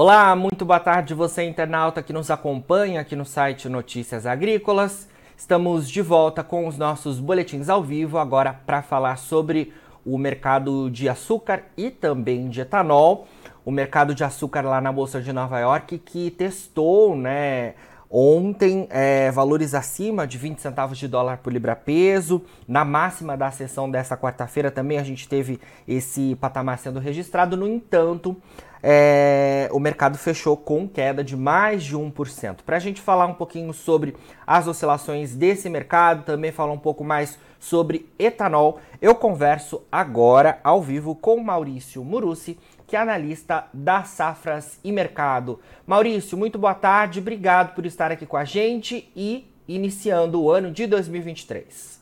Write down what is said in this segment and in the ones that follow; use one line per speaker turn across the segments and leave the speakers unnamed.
Olá, muito boa tarde você internauta que nos acompanha aqui no site Notícias Agrícolas. Estamos de volta com os nossos boletins ao vivo agora para falar sobre o mercado de açúcar e também de etanol. O mercado de açúcar lá na bolsa de Nova York que testou, né, Ontem, é, valores acima de 20 centavos de dólar por libra-peso. Na máxima da sessão dessa quarta-feira também a gente teve esse patamar sendo registrado. No entanto, é, o mercado fechou com queda de mais de 1%. Para a gente falar um pouquinho sobre as oscilações desse mercado, também falar um pouco mais sobre etanol, eu converso agora ao vivo com Maurício Murucci, que é analista da Safras e Mercado. Maurício, muito boa tarde, obrigado por estar aqui com a gente e iniciando o ano de 2023.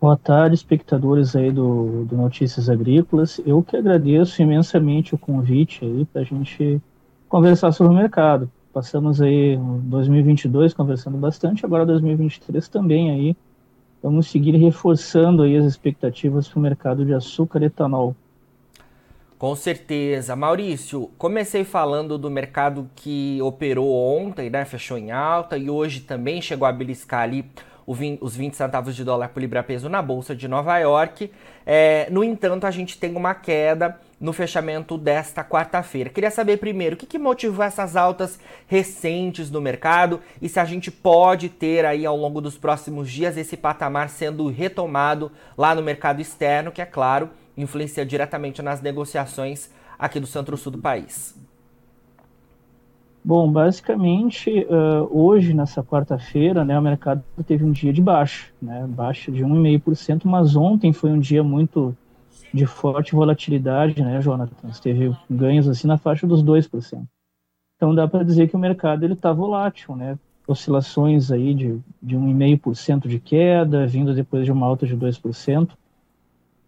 Boa tarde, espectadores aí do, do Notícias Agrícolas. Eu que agradeço imensamente o convite aí para a gente conversar sobre o mercado. Passamos aí 2022 conversando bastante, agora 2023 também aí. Vamos seguir reforçando aí as expectativas para o mercado de açúcar e etanol.
Com certeza. Maurício, comecei falando do mercado que operou ontem, né? Fechou em alta e hoje também chegou a beliscar ali os 20 centavos de dólar por libra-peso na Bolsa de Nova York. É, no entanto, a gente tem uma queda no fechamento desta quarta-feira. Queria saber primeiro o que, que, motivou essas altas recentes no mercado e se a gente pode ter aí ao longo dos próximos dias esse patamar sendo retomado lá no mercado externo, que é claro influencia diretamente nas negociações aqui do centro-sul do país?
Bom, basicamente, uh, hoje, nessa quarta-feira, né, o mercado teve um dia de baixa, né, baixa de 1,5%, mas ontem foi um dia muito de forte volatilidade, né, Jonathan? Teve ganhos assim na faixa dos 2%. Então dá para dizer que o mercado ele está volátil, né? Oscilações aí de, de 1,5% de queda, vindo depois de uma alta de 2%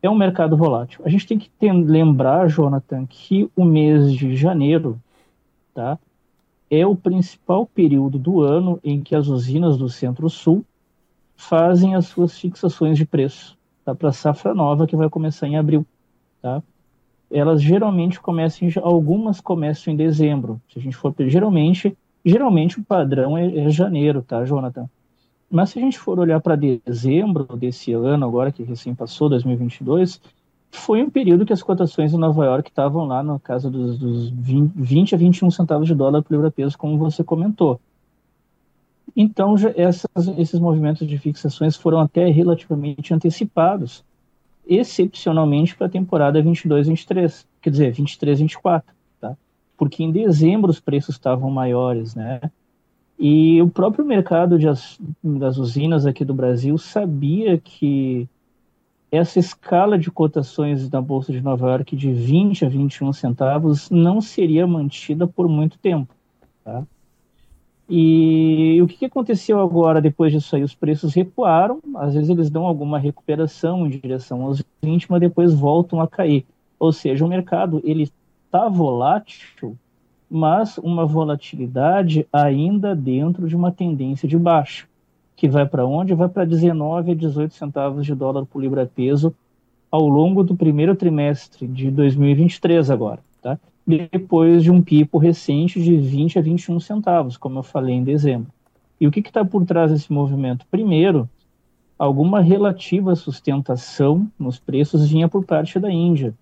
é um mercado volátil. A gente tem que ter, lembrar, Jonathan, que o mês de janeiro tá, é o principal período do ano em que as usinas do Centro-Sul fazem as suas fixações de preço tá, para a safra nova que vai começar em abril. Tá? Elas geralmente começam, algumas começam em dezembro. Se a gente for geralmente, geralmente o padrão é, é janeiro, tá, Jonathan? Mas se a gente for olhar para dezembro desse ano, agora que recém passou, 2022, foi um período que as cotações em Nova York estavam lá na casa dos, dos 20, 20 a 21 centavos de dólar por libra-peso, como você comentou. Então, essas, esses movimentos de fixações foram até relativamente antecipados, excepcionalmente para a temporada 22-23, quer dizer, 23-24, tá? Porque em dezembro os preços estavam maiores, né? E o próprio mercado de, das usinas aqui do Brasil sabia que essa escala de cotações da Bolsa de Nova York de 20 a 21 centavos não seria mantida por muito tempo. Tá? E o que, que aconteceu agora depois disso aí? Os preços recuaram, às vezes eles dão alguma recuperação em direção aos 20, mas depois voltam a cair. Ou seja, o mercado ele está volátil mas uma volatilidade ainda dentro de uma tendência de baixa, que vai para onde? Vai para 19 a 18 centavos de dólar por libra-peso ao longo do primeiro trimestre de 2023 agora, tá? Depois de um pico recente de 20 a 21 centavos, como eu falei em dezembro. E o que está por trás desse movimento? Primeiro, alguma relativa sustentação nos preços vinha por parte da Índia,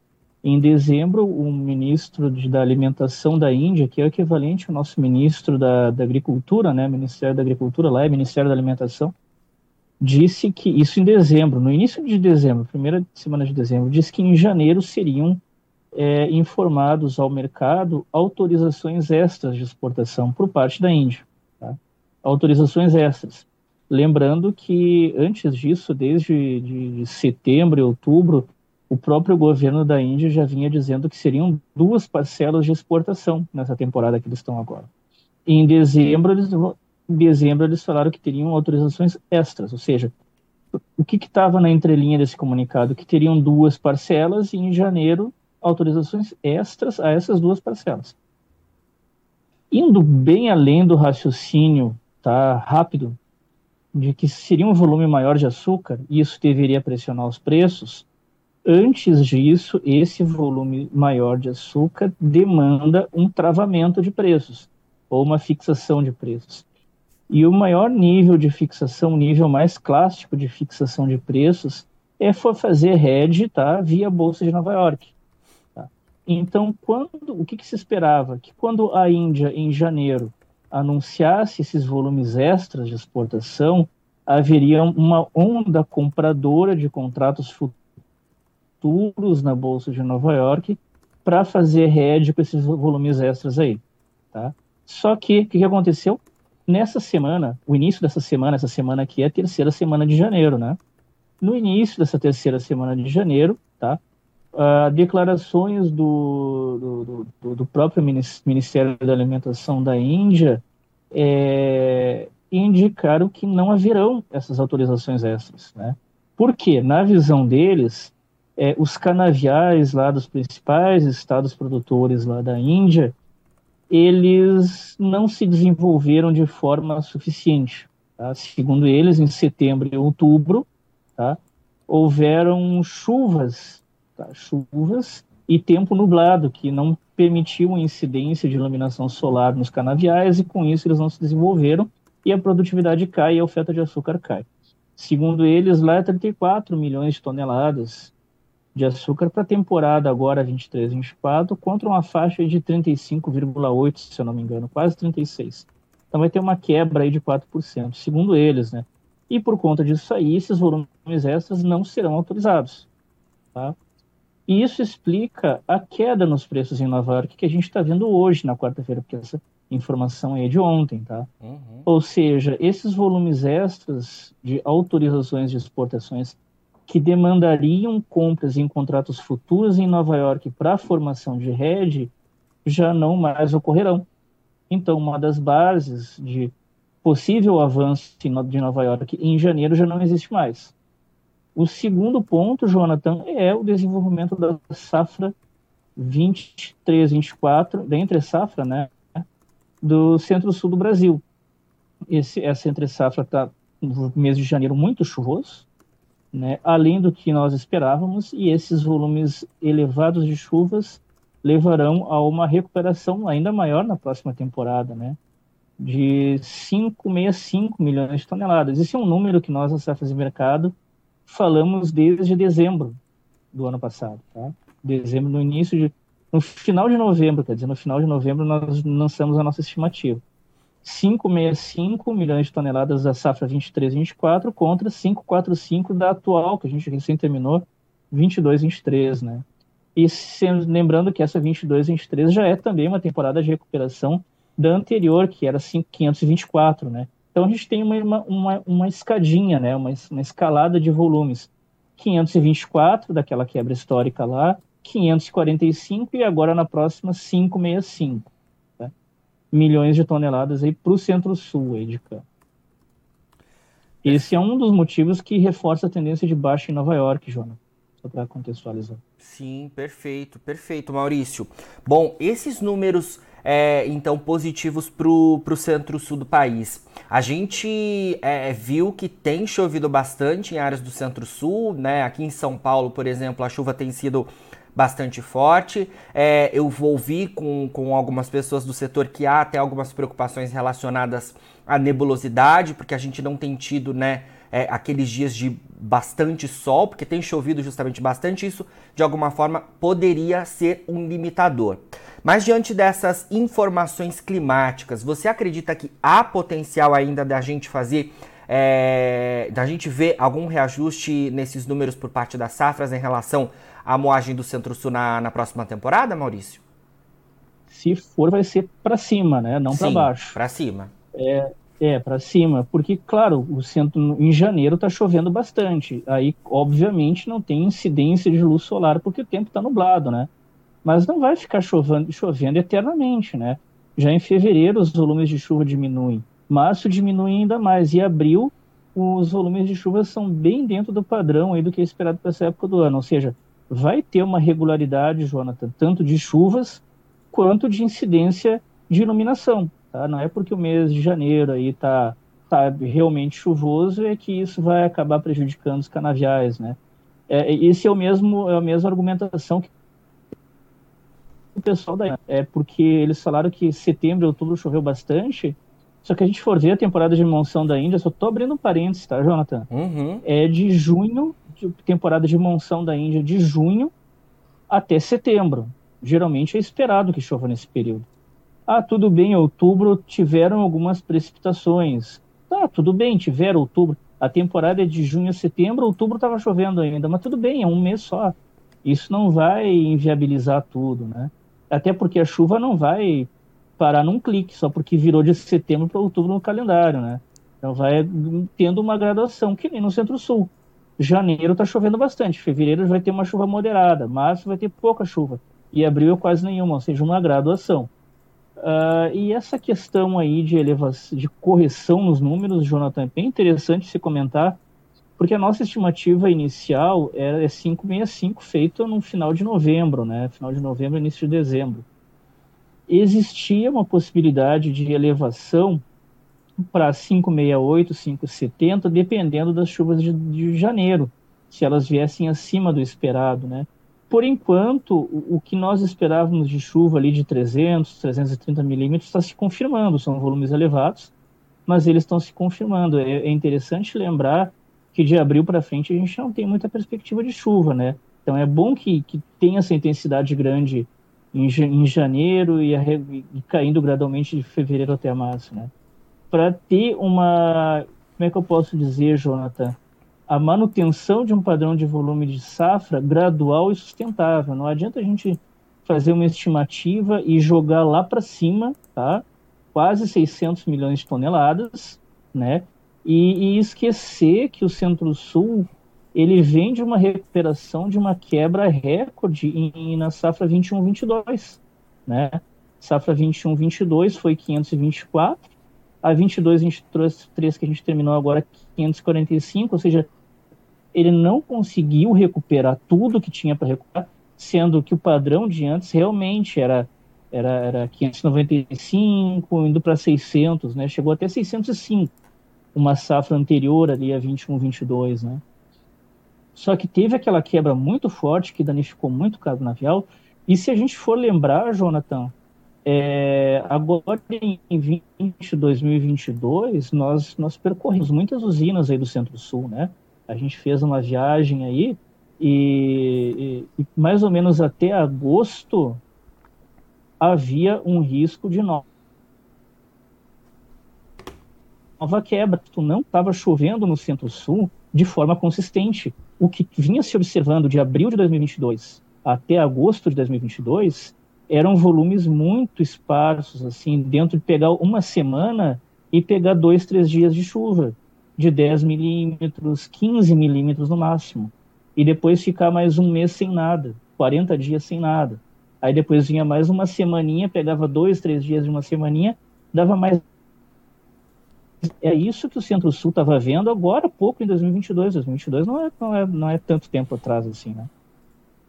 em dezembro, o ministro de, da Alimentação da Índia, que é o equivalente ao nosso ministro da, da Agricultura, né, Ministério da Agricultura, lá é Ministério da Alimentação, disse que, isso em dezembro, no início de dezembro, primeira semana de dezembro, disse que em janeiro seriam é, informados ao mercado autorizações extras de exportação por parte da Índia. Tá? Autorizações extras. Lembrando que antes disso, desde de setembro e outubro, o próprio governo da Índia já vinha dizendo que seriam duas parcelas de exportação nessa temporada que eles estão agora. E em dezembro eles, em dezembro eles falaram que teriam autorizações extras, ou seja, o que estava na entrelinha desse comunicado? Que teriam duas parcelas e em janeiro autorizações extras a essas duas parcelas. Indo bem além do raciocínio tá, rápido de que seria um volume maior de açúcar e isso deveria pressionar os preços, Antes disso, esse volume maior de açúcar demanda um travamento de preços ou uma fixação de preços. E o maior nível de fixação, o nível mais clássico de fixação de preços, é fazer hedge tá, via Bolsa de Nova York. Tá? Então, quando, o que, que se esperava? Que quando a Índia, em janeiro, anunciasse esses volumes extras de exportação, haveria uma onda compradora de contratos futuros na Bolsa de Nova York para fazer hedge com esses volumes extras aí. Tá? Só que, o que, que aconteceu? Nessa semana, o início dessa semana, essa semana aqui é a terceira semana de janeiro, né? No início dessa terceira semana de janeiro, tá? Uh, declarações do, do, do, do, próprio Ministério da Alimentação da Índia é, indicaram que não haverão essas autorizações extras. Né? Porque, na visão deles, é, os canaviais lá dos principais estados produtores lá da Índia, eles não se desenvolveram de forma suficiente. Tá? Segundo eles, em setembro e outubro, tá? houveram chuvas, tá? chuvas e tempo nublado, que não permitiu a incidência de iluminação solar nos canaviais, e com isso eles não se desenvolveram, e a produtividade cai e a oferta de açúcar cai. Segundo eles, lá é 34 milhões de toneladas de açúcar para a temporada agora 23, 24, contra uma faixa de 35,8, se eu não me engano, quase 36. Então vai ter uma quebra aí de 4%, segundo eles, né? E por conta disso aí, esses volumes extras não serão autorizados, tá? E isso explica a queda nos preços em Nova York que a gente está vendo hoje, na quarta-feira, porque essa informação é de ontem, tá? Uhum. Ou seja, esses volumes extras de autorizações de exportações que demandariam compras em contratos futuros em Nova York para a formação de rede já não mais ocorrerão. Então, uma das bases de possível avanço de Nova York em janeiro já não existe mais. O segundo ponto, Jonathan, é o desenvolvimento da safra 23, 24, da entre safra, né, do centro-sul do Brasil. Esse, essa entre safra está no mês de janeiro muito chuvoso, né, além do que nós esperávamos, e esses volumes elevados de chuvas levarão a uma recuperação ainda maior na próxima temporada, né, de 5,65 milhões de toneladas. Esse é um número que nós, a Safras de Mercado, falamos desde dezembro do ano passado, tá? Dezembro, no início de. No final de novembro, quer dizer, no final de novembro, nós lançamos a nossa estimativa. 565 milhões de toneladas da safra 23-24 contra 545 da atual, que a gente recém terminou, 22-23, né? E sendo, lembrando que essa 22-23 já é também uma temporada de recuperação da anterior, que era 524, né? Então a gente tem uma, uma, uma escadinha, né? uma, uma escalada de volumes. 524 daquela quebra histórica lá, 545 e agora na próxima 565. Milhões de toneladas aí para o centro-sul cá. Esse é um dos motivos que reforça a tendência de baixa em Nova York, Jonas. Só para contextualizar.
Sim, perfeito, perfeito, Maurício. Bom, esses números é, então positivos para o centro-sul do país. A gente é, viu que tem chovido bastante em áreas do centro-sul, né? Aqui em São Paulo, por exemplo, a chuva tem sido bastante forte. É, eu ouvi com, com algumas pessoas do setor que há até algumas preocupações relacionadas à nebulosidade, porque a gente não tem tido, né? É, aqueles dias de bastante sol, porque tem chovido justamente bastante, isso de alguma forma poderia ser um limitador. Mas diante dessas informações climáticas, você acredita que há potencial ainda da gente fazer, é, da gente ver algum reajuste nesses números por parte das safras em relação à moagem do Centro-Sul na, na próxima temporada, Maurício?
Se for, vai ser para cima, né? Não para baixo.
Para cima.
É, é para cima, porque claro, o centro em janeiro está chovendo bastante. Aí, obviamente, não tem incidência de luz solar porque o tempo está nublado, né? mas não vai ficar chovendo, chovendo eternamente, né? Já em fevereiro os volumes de chuva diminuem, março diminui ainda mais e abril os volumes de chuva são bem dentro do padrão aí do que é esperado para essa época do ano, ou seja, vai ter uma regularidade, Jonathan, tanto de chuvas quanto de incidência de iluminação, tá? Não é porque o mês de janeiro aí tá tá realmente chuvoso é que isso vai acabar prejudicando os canaviais, né? É, esse é o mesmo é a mesma argumentação que o pessoal da é porque eles falaram que setembro e outubro choveu bastante. Só que a gente for ver a temporada de monção da Índia, só tô abrindo um parênteses, tá, Jonathan?
Uhum.
É de junho, de, temporada de monção da Índia de junho até setembro. Geralmente é esperado que chova nesse período. Ah, tudo bem, outubro tiveram algumas precipitações. Tá, tudo bem, tiveram outubro. A temporada é de junho a setembro, outubro estava chovendo ainda, mas tudo bem, é um mês só. Isso não vai inviabilizar tudo, né? Até porque a chuva não vai parar num clique, só porque virou de setembro para outubro no calendário, né? Então vai tendo uma graduação, que nem no Centro-Sul. Janeiro está chovendo bastante, fevereiro vai ter uma chuva moderada, março vai ter pouca chuva, e abril é quase nenhuma, ou seja, uma graduação. Uh, e essa questão aí de elevação, de correção nos números, Jonathan, é bem interessante se comentar, porque a nossa estimativa inicial era 565 feita no final de novembro, né? Final de novembro, início de dezembro. Existia uma possibilidade de elevação para 568, 570, dependendo das chuvas de, de janeiro, se elas viessem acima do esperado, né? Por enquanto, o, o que nós esperávamos de chuva ali de 300, 330 milímetros está se confirmando, são volumes elevados, mas eles estão se confirmando. É, é interessante lembrar que de abril para frente a gente não tem muita perspectiva de chuva, né? Então é bom que, que tenha essa intensidade grande em, em janeiro e, a, e, caindo gradualmente de fevereiro até março, né? Para ter uma, como é que eu posso dizer, Jonathan? a manutenção de um padrão de volume de safra gradual e sustentável. Não adianta a gente fazer uma estimativa e jogar lá para cima, tá? Quase 600 milhões de toneladas, né? E, e esquecer que o Centro-Sul ele vem de uma recuperação de uma quebra recorde em, na safra 21-22, né? Safra 21-22 foi 524, a 22-23 que a gente terminou agora 545, ou seja, ele não conseguiu recuperar tudo que tinha para recuperar, sendo que o padrão de antes realmente era era, era 595, indo para 600, né? Chegou até 605, uma safra anterior ali a 21, 22, né? Só que teve aquela quebra muito forte que danificou muito o cabo navial. E se a gente for lembrar, Jonathan, é, agora em 20, 2022, nós, nós percorremos muitas usinas aí do Centro-Sul, né? a gente fez uma viagem aí e, e, mais ou menos até agosto havia um risco de nova quebra. Não estava chovendo no Centro-Sul de forma consistente. O que vinha se observando de abril de 2022 até agosto de 2022 eram volumes muito esparsos, assim, dentro de pegar uma semana e pegar dois, três dias de chuva de 10 milímetros, 15 milímetros no máximo. E depois ficar mais um mês sem nada, 40 dias sem nada. Aí depois vinha mais uma semaninha, pegava dois, três dias de uma semaninha, dava mais. É isso que o Centro-Sul estava vendo agora, pouco em 2022. 2022 não é, não, é, não é tanto tempo atrás assim, né?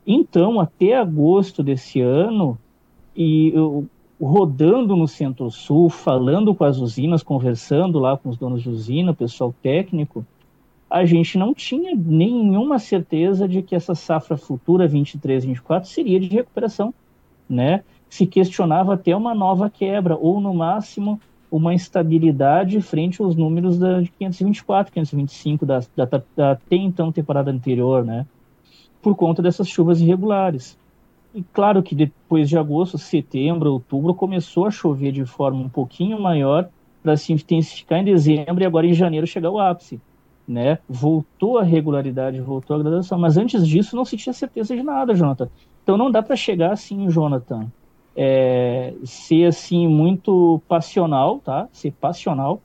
Então, até agosto desse ano, e eu, rodando no Centro-Sul, falando com as usinas, conversando lá com os donos de usina, pessoal técnico, a gente não tinha nenhuma certeza de que essa safra futura 23, 24 seria de recuperação, né? Se questionava até uma nova quebra ou no máximo uma instabilidade frente aos números da, de 524, 525 da, da, da até então temporada anterior, né? Por conta dessas chuvas irregulares. E claro que depois de agosto, setembro, outubro, começou a chover de forma um pouquinho maior para se intensificar em dezembro e agora em janeiro chegar o ápice. Né? Voltou a regularidade, voltou a graduação, mas antes disso não se tinha certeza de nada, Jonathan. Então não dá para chegar assim, Jonathan, é, ser assim muito passional, tá? Ser passional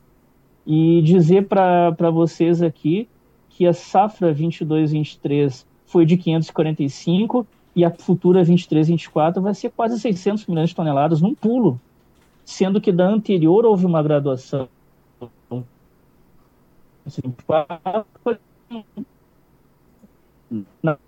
e dizer para vocês aqui que a safra 22/23 foi de 545 e a futura 23, 24 vai ser quase 600 milhões de toneladas num pulo, sendo que da anterior houve uma graduação na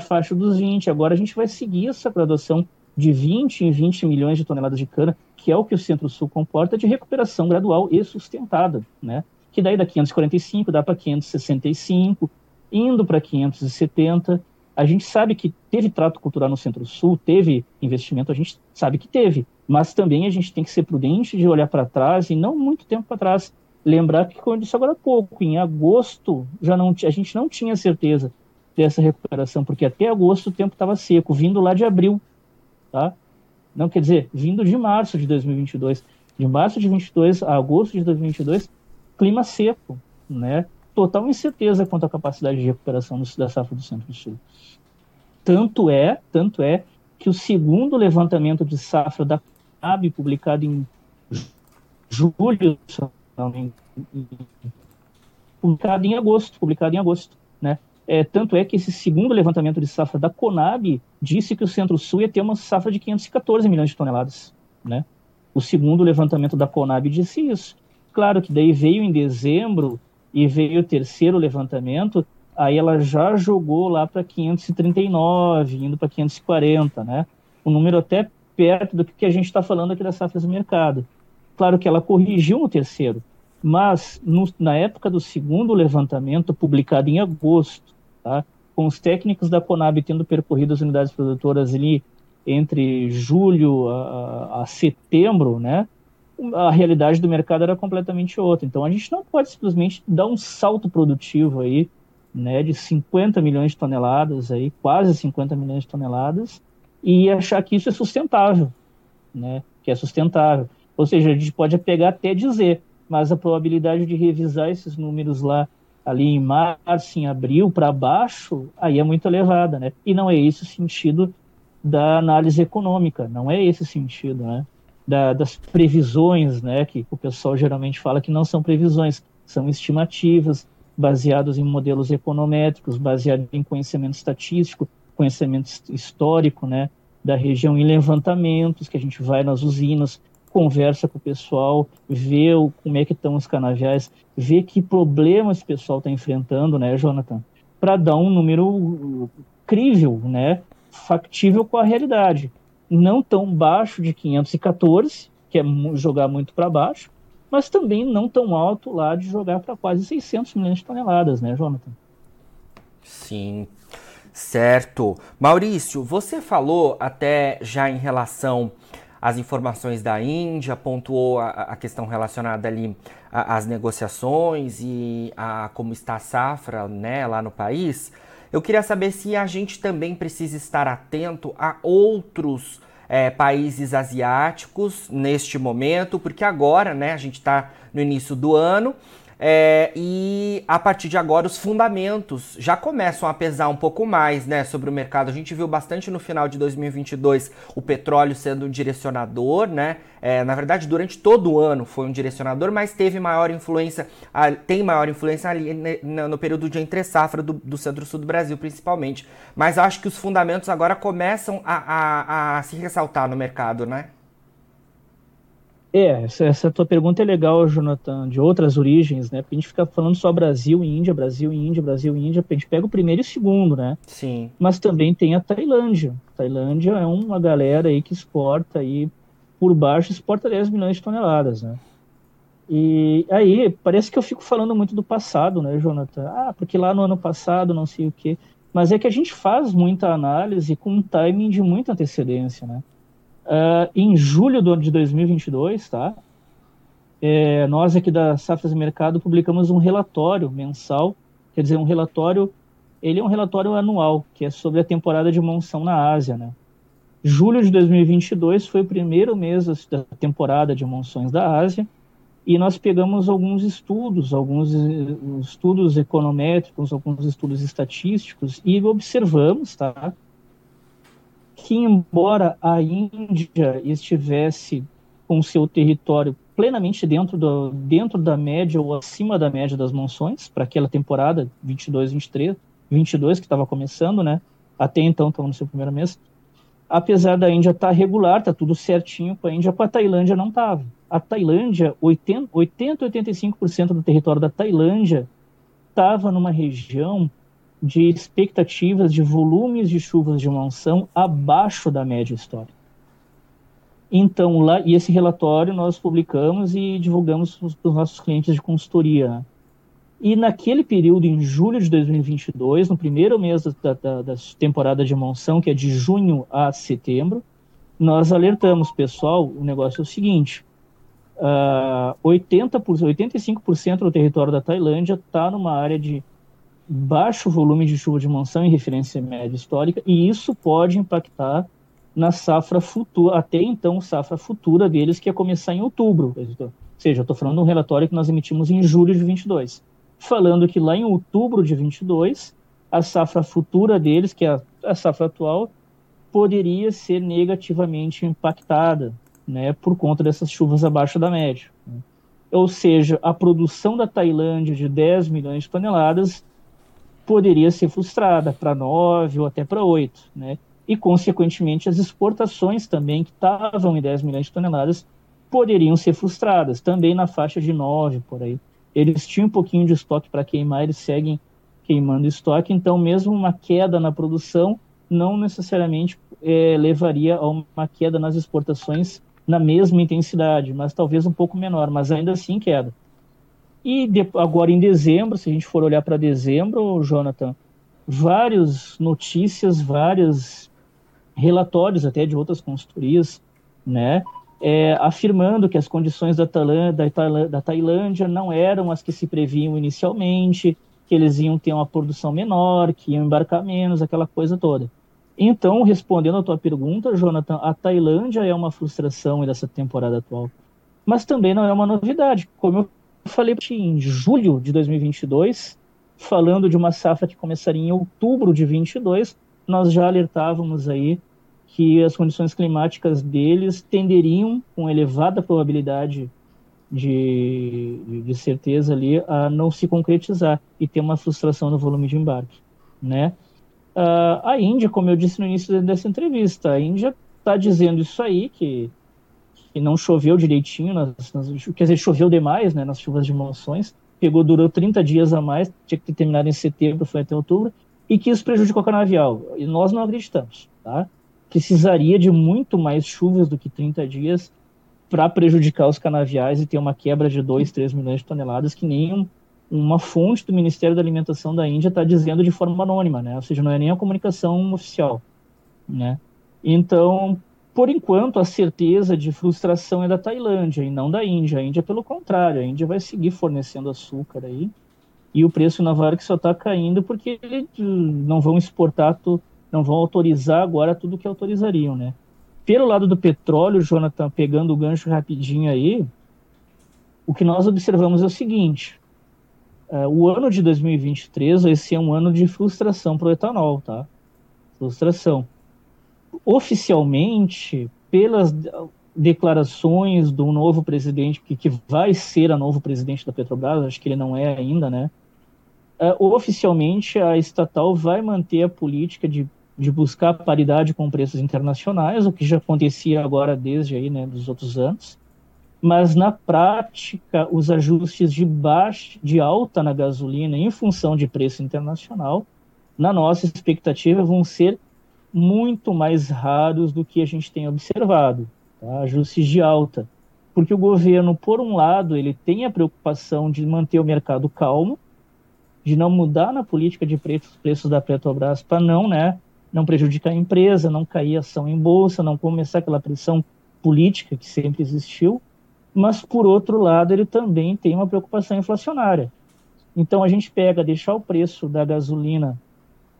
faixa dos 20. Agora a gente vai seguir essa graduação de 20 em 20 milhões de toneladas de cana, que é o que o Centro-Sul comporta de recuperação gradual e sustentada, né? Que daí da 545 dá para 565, indo para 570. A gente sabe que teve trato cultural no Centro-Sul, teve investimento, a gente sabe que teve, mas também a gente tem que ser prudente de olhar para trás e não muito tempo para trás. Lembrar que, como eu disse agora há pouco, em agosto já não, a gente não tinha certeza dessa recuperação, porque até agosto o tempo estava seco, vindo lá de abril, tá? Não quer dizer, vindo de março de 2022, de março de 22 a agosto de 2022, clima seco, né? Total incerteza quanto à capacidade de recuperação da safra do Centro-Sul. Tanto é, tanto é que o segundo levantamento de safra da CAB, publicado em julho, publicado em agosto, publicado em agosto, né? É, tanto é que esse segundo levantamento de safra da Conab disse que o Centro-Sul ia ter uma safra de 514 milhões de toneladas, né? O segundo levantamento da Conab disse isso. Claro que daí veio em dezembro e veio o terceiro levantamento, aí ela já jogou lá para 539, indo para 540, né? Um número até perto do que a gente está falando aqui das safras do mercado. Claro que ela corrigiu no terceiro, mas no, na época do segundo levantamento, publicado em agosto, tá? com os técnicos da Conab tendo percorrido as unidades produtoras ali entre julho a, a, setembro, né? A realidade do mercado era completamente outra. Então a gente não pode simplesmente dar um salto produtivo aí, né, de 50 milhões de toneladas aí, quase 50 milhões de toneladas, e achar que isso é sustentável, né? Que é sustentável. Ou seja, a gente pode pegar até dizer, mas a probabilidade de revisar esses números lá ali em março, em abril para baixo, aí é muito elevada, né? E não é esse o sentido da análise econômica, não é esse o sentido, né? Da, das previsões, né? Que o pessoal geralmente fala que não são previsões, são estimativas baseadas em modelos econométricos, baseados em conhecimento estatístico, conhecimento histórico, né? Da região em levantamentos que a gente vai nas usinas conversa com o pessoal, vê o, como é que estão os canaviais, vê que problemas o pessoal está enfrentando, né, Jonathan? Para dar um número crível, né, factível com a realidade. Não tão baixo de 514, que é jogar muito para baixo, mas também não tão alto lá de jogar para quase 600 milhões de toneladas, né, Jonathan?
Sim, certo. Maurício, você falou até já em relação as informações da Índia, pontuou a, a questão relacionada ali às negociações e a como está a safra né, lá no país. Eu queria saber se a gente também precisa estar atento a outros é, países asiáticos neste momento, porque agora né, a gente está no início do ano é, e a partir de agora os fundamentos já começam a pesar um pouco mais né, sobre o mercado. A gente viu bastante no final de 2022 o petróleo sendo um direcionador, né? É, na verdade, durante todo o ano foi um direcionador, mas teve maior influência, tem maior influência ali no período de entre safra do, do centro-sul do Brasil, principalmente. Mas acho que os fundamentos agora começam a, a, a se ressaltar no mercado, né?
É, essa, essa, tua pergunta é legal, Jonathan, de outras origens, né? Porque a gente fica falando só Brasil e Índia, Brasil e Índia, Brasil e Índia, a gente pega o primeiro e o segundo, né?
Sim.
Mas também tem a Tailândia. A Tailândia é uma galera aí que exporta aí, por baixo, exporta 10 milhões de toneladas, né? E aí, parece que eu fico falando muito do passado, né, Jonathan? Ah, porque lá no ano passado, não sei o quê. Mas é que a gente faz muita análise com um timing de muita antecedência, né? Uh, em julho do ano de 2022, tá? É, nós aqui da Safras e Mercado publicamos um relatório mensal, quer dizer, um relatório, ele é um relatório anual, que é sobre a temporada de monção na Ásia, né? Julho de 2022 foi o primeiro mês da temporada de monções da Ásia, e nós pegamos alguns estudos, alguns estudos econométricos, alguns estudos estatísticos, e observamos, tá? Que, embora a Índia estivesse com seu território plenamente dentro, do, dentro da média ou acima da média das monções, para aquela temporada 22, 23, 22 que estava começando, né? Até então estava no seu primeiro mês. Apesar da Índia estar tá regular, tá tudo certinho com a Índia, com a Tailândia não estava. A Tailândia, 80, 80 85% do território da Tailândia estava numa região de expectativas de volumes de chuvas de monção abaixo da média histórica. Então, lá, e esse relatório nós publicamos e divulgamos para os nossos clientes de consultoria. E naquele período, em julho de 2022, no primeiro mês da, da, da temporada de monção, que é de junho a setembro, nós alertamos, pessoal, o negócio é o seguinte, uh, 80%, 85% do território da Tailândia está numa área de baixo volume de chuva de monção em referência média histórica, e isso pode impactar na safra futura, até então safra futura deles, que ia começar em outubro. Ou seja, eu estou falando de um relatório que nós emitimos em julho de 22, falando que lá em outubro de 22, a safra futura deles, que é a, a safra atual, poderia ser negativamente impactada, né, por conta dessas chuvas abaixo da média. Ou seja, a produção da Tailândia de 10 milhões de toneladas poderia ser frustrada para 9 ou até para 8, né? E, consequentemente, as exportações também, que estavam em 10 milhões de toneladas, poderiam ser frustradas, também na faixa de 9, por aí. Eles tinham um pouquinho de estoque para queimar, eles seguem queimando estoque, então, mesmo uma queda na produção não necessariamente é, levaria a uma queda nas exportações na mesma intensidade, mas talvez um pouco menor, mas ainda assim queda. E de, agora em dezembro, se a gente for olhar para dezembro, Jonathan, várias notícias, vários relatórios até de outras consultorias, né, é, afirmando que as condições da, Tailândia, da, da Tailândia não eram as que se previam inicialmente, que eles iam ter uma produção menor, que iam embarcar menos, aquela coisa toda. Então, respondendo a tua pergunta, Jonathan, a Tailândia é uma frustração dessa temporada atual, mas também não é uma novidade. Como eu falei em julho de 2022, falando de uma safra que começaria em outubro de 22, nós já alertávamos aí que as condições climáticas deles tenderiam, com elevada probabilidade de, de, certeza ali, a não se concretizar e ter uma frustração no volume de embarque, né? Uh, a Índia, como eu disse no início dessa entrevista, a Índia está dizendo isso aí, que e não choveu direitinho, nas, nas, quer dizer, choveu demais né, nas chuvas de monções, pegou, durou 30 dias a mais, tinha que ter terminado em setembro, foi até outubro, e que isso prejudicou o canavial. E nós não acreditamos, tá? Precisaria de muito mais chuvas do que 30 dias para prejudicar os canaviais e ter uma quebra de 2, 3 milhões de toneladas, que nem uma fonte do Ministério da Alimentação da Índia está dizendo de forma anônima, né? Ou seja, não é nem a comunicação oficial, né? Então, por enquanto, a certeza de frustração é da Tailândia e não da Índia. A Índia, pelo contrário, a Índia vai seguir fornecendo açúcar aí. E o preço na Varg só está caindo porque eles não vão exportar, não vão autorizar agora tudo que autorizariam, né? Pelo lado do petróleo, Jonathan, pegando o gancho rapidinho aí, o que nós observamos é o seguinte: uh, o ano de 2023 vai ser um ano de frustração para o etanol, tá? Frustração oficialmente, pelas declarações do novo presidente, que, que vai ser a novo presidente da Petrobras, acho que ele não é ainda, né? Uh, oficialmente, a estatal vai manter a política de, de buscar paridade com preços internacionais, o que já acontecia agora desde aí, né, dos outros anos. Mas na prática, os ajustes de baixa, de alta na gasolina em função de preço internacional, na nossa expectativa, vão ser muito mais raros do que a gente tem observado, tá? ajustes de alta. Porque o governo, por um lado, ele tem a preocupação de manter o mercado calmo, de não mudar na política de preços, preços da Petrobras para não, né, não prejudicar a empresa, não cair ação em bolsa, não começar aquela pressão política que sempre existiu, mas por outro lado ele também tem uma preocupação inflacionária. Então a gente pega deixar o preço da gasolina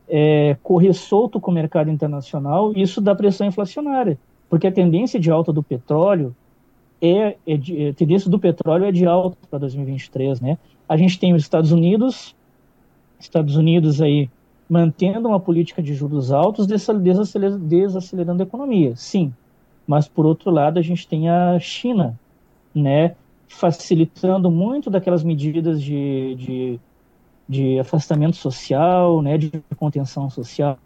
é, correr solto com o mercado internacional, isso dá pressão inflacionária, porque a tendência de alta do petróleo é, é, de, é a tendência do petróleo é de alta para 2023, né? A gente tem os Estados Unidos, Estados Unidos aí mantendo uma política de juros altos, desacelerando, a economia, sim. Mas por outro lado a gente tem a China, né? Facilitando muito daquelas medidas de, de de afastamento social, né, de contenção social,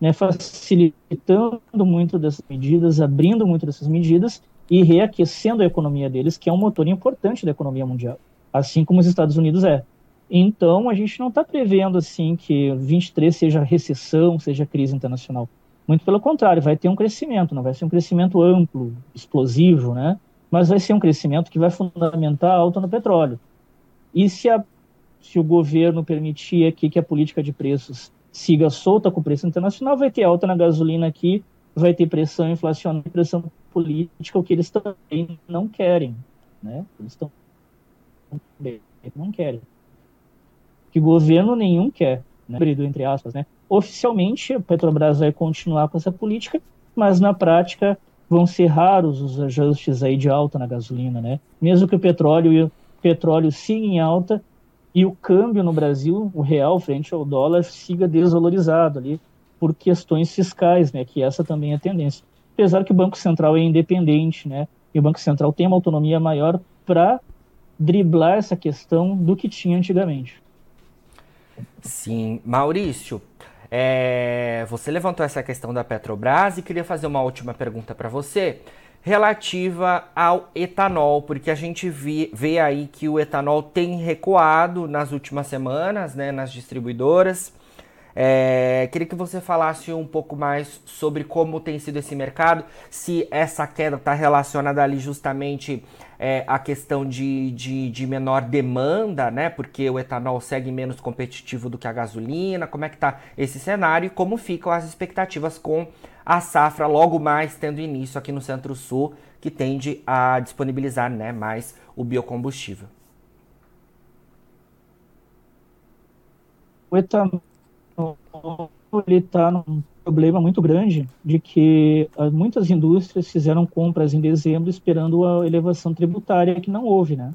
né, facilitando muito dessas medidas, abrindo muito dessas medidas e reaquecendo a economia deles, que é um motor importante da economia mundial, assim como os Estados Unidos é. Então, a gente não está prevendo assim que 23 seja recessão, seja crise internacional. Muito pelo contrário, vai ter um crescimento, não vai ser um crescimento amplo, explosivo, né? Mas vai ser um crescimento que vai fundamentar a alta no petróleo E se, a, se o governo permitir aqui que a política de preços siga solta com o preço internacional, vai ter alta na gasolina aqui, vai ter pressão inflacionária, pressão política, o que eles também não querem, né? Eles também não querem. Que governo nenhum quer, né? entre aspas, né? Oficialmente, a Petrobras vai continuar com essa política, mas na prática vão ser raros os ajustes aí de alta na gasolina, né? Mesmo que o petróleo, o petróleo siga em alta e o câmbio no Brasil, o real frente ao dólar, siga desvalorizado ali por questões fiscais, né? Que essa também é a tendência. Apesar que o Banco Central é independente, né? E o Banco Central tem uma autonomia maior para driblar essa questão do que tinha antigamente.
Sim, Maurício, é, você levantou essa questão da Petrobras e queria fazer uma última pergunta para você relativa ao etanol, porque a gente vê, vê aí que o etanol tem recuado nas últimas semanas, né, nas distribuidoras. É, queria que você falasse um pouco mais sobre como tem sido esse mercado, se essa queda está relacionada ali justamente é, à questão de, de, de, menor demanda, né? Porque o etanol segue menos competitivo do que a gasolina. Como é que está esse cenário e como ficam as expectativas com a safra logo mais tendo início aqui no Centro-Sul, que tende a disponibilizar né, mais o biocombustível?
O etanol ele está num problema muito grande de que ah, muitas indústrias fizeram compras em dezembro esperando a elevação tributária que não houve, né?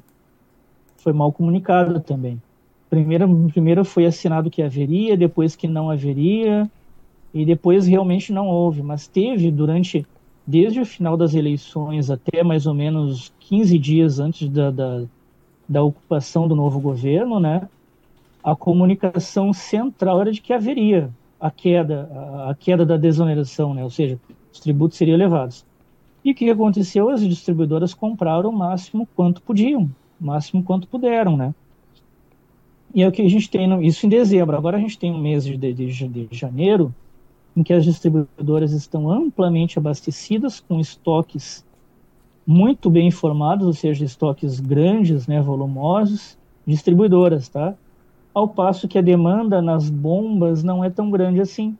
Foi mal comunicado também. Primeiro, primeiro foi assinado que haveria, depois que não haveria, e depois realmente não houve. Mas teve durante, desde o final das eleições até mais ou menos 15 dias antes da, da, da ocupação do novo governo, né? A comunicação central era de que haveria a queda, a queda da desoneração, né? ou seja, os tributos seriam elevados. E o que aconteceu? As distribuidoras compraram o máximo quanto podiam, o máximo quanto puderam, né? E é o que a gente tem, no, isso em dezembro. Agora a gente tem um mês de, de, de janeiro, em que as distribuidoras estão amplamente abastecidas, com estoques muito bem informados, ou seja, estoques grandes, né, volumosos, distribuidoras, tá? Ao passo que a demanda nas bombas não é tão grande assim,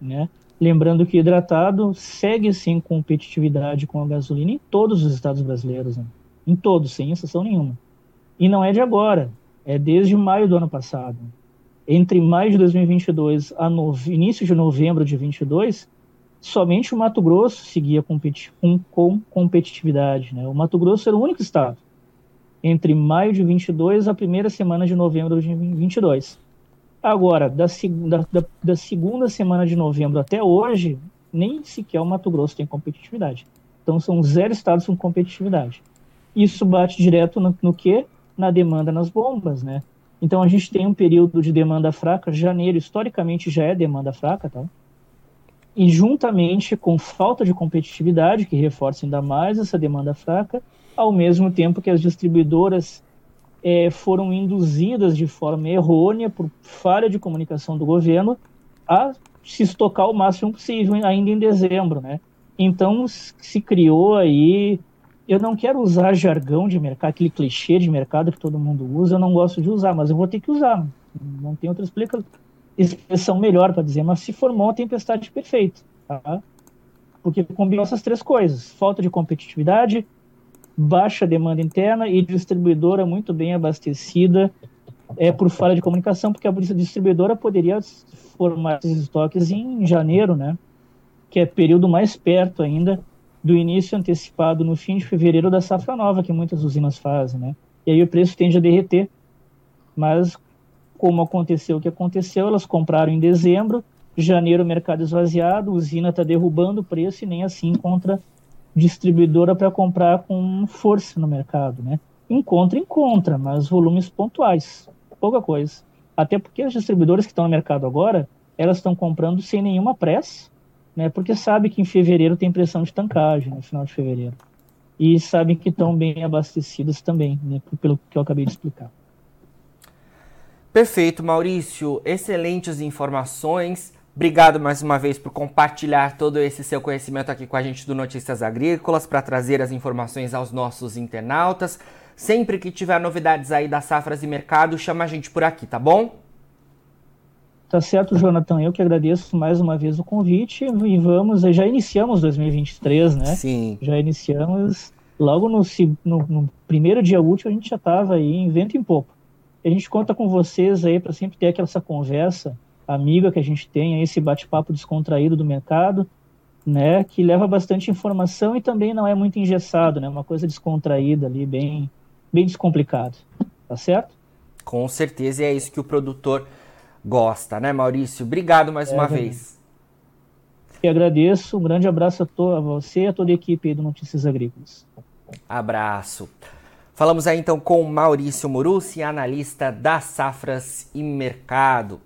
né? Lembrando que o hidratado segue sem competitividade com a gasolina em todos os estados brasileiros, né? em todos, sem exceção nenhuma. E não é de agora, é desde maio do ano passado. Entre maio de 2022 a no... início de novembro de 2022, somente o Mato Grosso seguia competi... com, com competitividade. Né? O Mato Grosso era o único estado entre maio de 22 a primeira semana de novembro de 22. Agora, da, da, da, segunda semana de novembro até hoje, nem sequer o Mato Grosso tem competitividade. Então, são zero estados com competitividade. Isso bate direto no, no que? Na demanda nas bombas, né? Então, a gente tem um período de demanda fraca. Janeiro, historicamente, já é demanda fraca, tá? E juntamente com falta de competitividade, que reforça ainda mais essa demanda fraca, ao mesmo tempo que as distribuidoras é, foram induzidas de forma errônea por falha de comunicação do governo a se estocar o máximo possível ainda em dezembro, né? Então se criou aí, eu não quero usar jargão de mercado, aquele clichê de mercado que todo mundo usa, eu não gosto de usar, mas eu vou ter que usar, não tem outra expressão melhor para dizer, mas se formou uma tempestade perfeita, tá? Porque combinou essas três coisas: falta de competitividade, baixa demanda interna e distribuidora muito bem abastecida é, por falha de comunicação, porque a distribuidora poderia formar esses estoques em janeiro, né? Que é período mais perto ainda do início antecipado no fim de fevereiro da safra nova que muitas usinas fazem, né? E aí o preço tende a derreter. Mas como aconteceu o que aconteceu, elas compraram em dezembro, janeiro mercado esvaziado, usina está derrubando o preço e nem assim encontra distribuidora para comprar com força no mercado, né? Encontra, encontra, mas volumes pontuais, pouca coisa. Até porque as distribuidoras que estão no mercado agora, elas estão comprando sem nenhuma pressa, né? Porque sabe que em fevereiro tem pressão de tancagem, no final de fevereiro. E sabem que estão bem abastecidas também, né? Pelo que eu acabei de explicar.
Perfeito, Maurício. Excelentes informações. Obrigado mais uma vez por compartilhar todo esse seu conhecimento aqui com a gente do Notícias Agrícolas para trazer as informações aos nossos internautas. Sempre que tiver novidades aí das safras e mercado, chama a gente por aqui, tá bom?
Tá certo, Jonathan. Eu que agradeço mais uma vez o convite e vamos, já iniciamos 2023, né?
Sim.
Já iniciamos logo no, no, no primeiro dia útil a gente já estava aí em vento em pouco. A gente conta com vocês aí para sempre ter aquela essa conversa amiga que a gente tem, esse bate-papo descontraído do mercado, né? Que leva bastante informação e também não é muito engessado, né? Uma coisa descontraída ali, bem, bem descomplicado. Tá certo?
Com certeza, e é isso que o produtor gosta, né, Maurício? Obrigado mais é, uma vez.
Eu agradeço, um grande abraço a, to a você e a toda a equipe do Notícias Agrícolas.
Abraço. Falamos aí então com Maurício Murussi, analista das safras e mercado.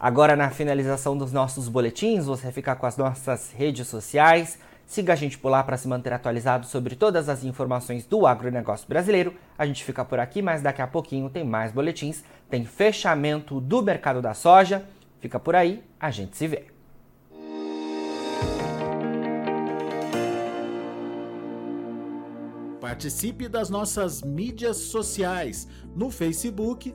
Agora, na finalização dos nossos boletins, você fica com as nossas redes sociais. Siga a gente por lá para se manter atualizado sobre todas as informações do agronegócio brasileiro. A gente fica por aqui, mas daqui a pouquinho tem mais boletins. Tem fechamento do mercado da soja. Fica por aí, a gente se vê.
Participe das nossas mídias sociais no Facebook